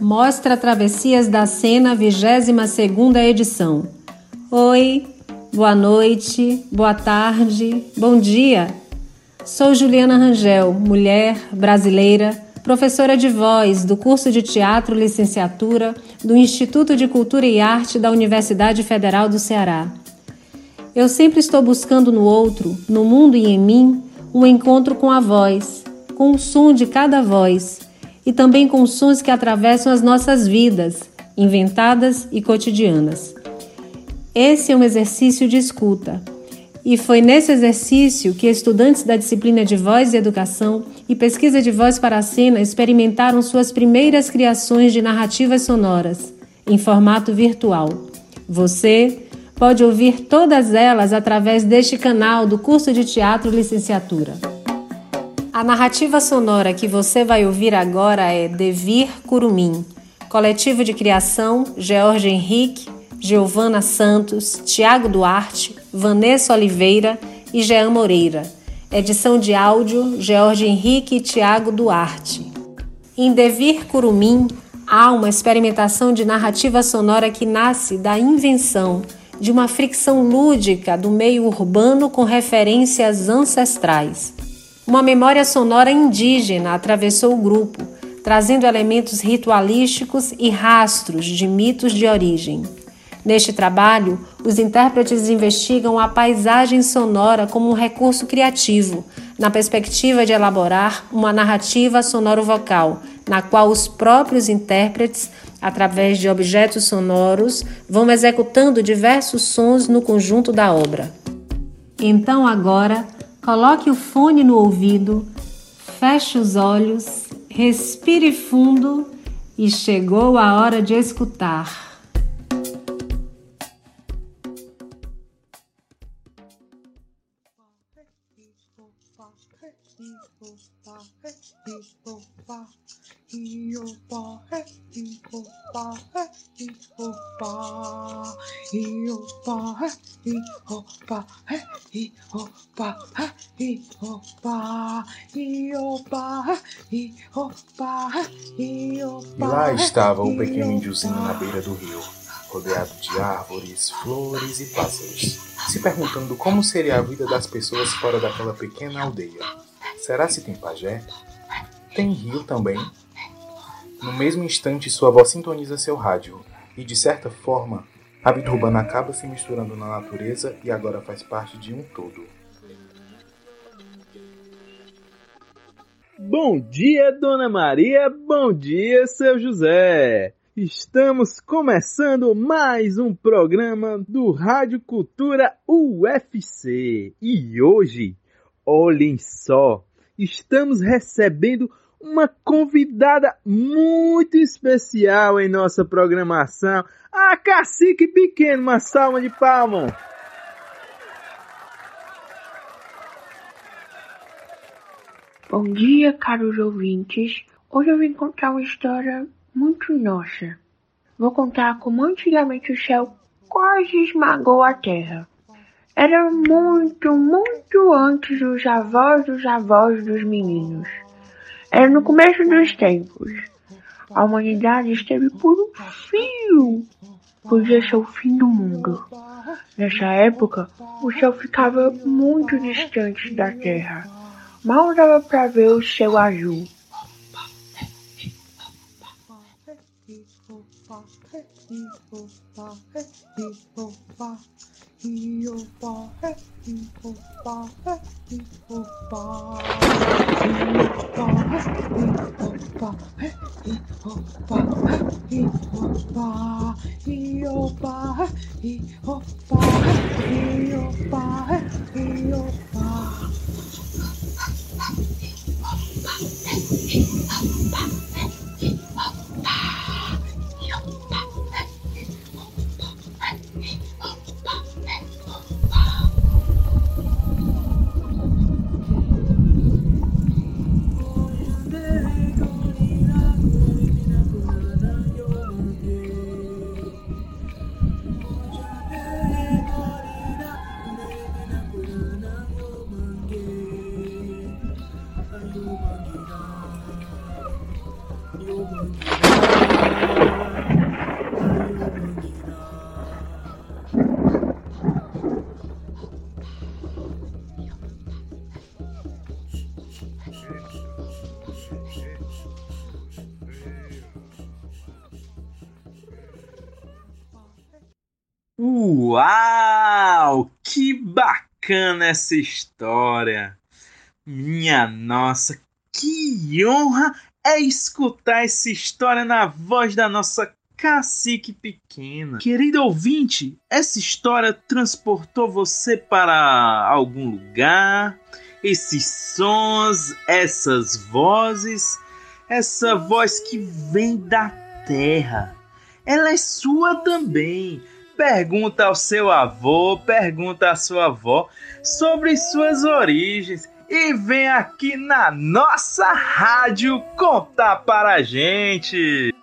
Mostra Travessias da Sena, 22 edição. Oi, boa noite, boa tarde, bom dia. Sou Juliana Rangel, mulher brasileira, professora de voz do curso de Teatro Licenciatura do Instituto de Cultura e Arte da Universidade Federal do Ceará. Eu sempre estou buscando no outro, no mundo e em mim, um encontro com a voz, com o som de cada voz e também com sons que atravessam as nossas vidas, inventadas e cotidianas. Esse é um exercício de escuta. E foi nesse exercício que estudantes da disciplina de voz e educação e pesquisa de voz para a cena experimentaram suas primeiras criações de narrativas sonoras, em formato virtual. Você pode ouvir todas elas através deste canal do curso de teatro licenciatura. A narrativa sonora que você vai ouvir agora é Devir Curumim, coletivo de criação George Henrique, Giovana Santos, Tiago Duarte, Vanessa Oliveira e Jean Moreira. Edição de áudio George Henrique e Tiago Duarte. Em Devir Curumim, há uma experimentação de narrativa sonora que nasce da invenção de uma fricção lúdica do meio urbano com referências ancestrais. Uma memória sonora indígena atravessou o grupo, trazendo elementos ritualísticos e rastros de mitos de origem. Neste trabalho, os intérpretes investigam a paisagem sonora como um recurso criativo, na perspectiva de elaborar uma narrativa sonoro-vocal, na qual os próprios intérpretes, através de objetos sonoros, vão executando diversos sons no conjunto da obra. Então, agora, Coloque o fone no ouvido, feche os olhos, respire fundo e chegou a hora de escutar. E lá estava o pequeno índiozinho na beira do rio, rodeado de árvores, flores e pássaros, se perguntando como seria a vida das pessoas fora daquela pequena aldeia. Será se tem pajé? Tem rio também? No mesmo instante, sua voz sintoniza seu rádio, e de certa forma, a vida acaba se misturando na natureza e agora faz parte de um todo. Bom dia, Dona Maria. Bom dia, seu José. Estamos começando mais um programa do Rádio Cultura UFC. E hoje, olhem só, estamos recebendo uma convidada muito especial em nossa programação. A Cacique Pequeno, uma salva de palmas. Bom dia, caros ouvintes. Hoje eu vim contar uma história muito nossa. Vou contar como antigamente o céu quase esmagou a terra. Era muito, muito antes dos avós dos avós dos meninos. Era no começo dos tempos. A humanidade esteve por um fio, pois esse é o fim do mundo. Nessa época, o céu ficava muito distante da Terra. Mal dava para ver o céu azul. ba he hi ho ba hi yo ba he hi ho ba he hi ho ba hi yo ba he hi ho ba he hi ho ba hi ho ba hi yo ba hi ho ba hi yo ba Uau! Que bacana essa história! Minha nossa, que honra é escutar essa história na voz da nossa cacique pequena. Querido ouvinte, essa história transportou você para algum lugar? Esses sons, essas vozes, essa voz que vem da terra, ela é sua também. Pergunta ao seu avô, pergunta à sua avó sobre suas origens e vem aqui na nossa rádio contar para a gente.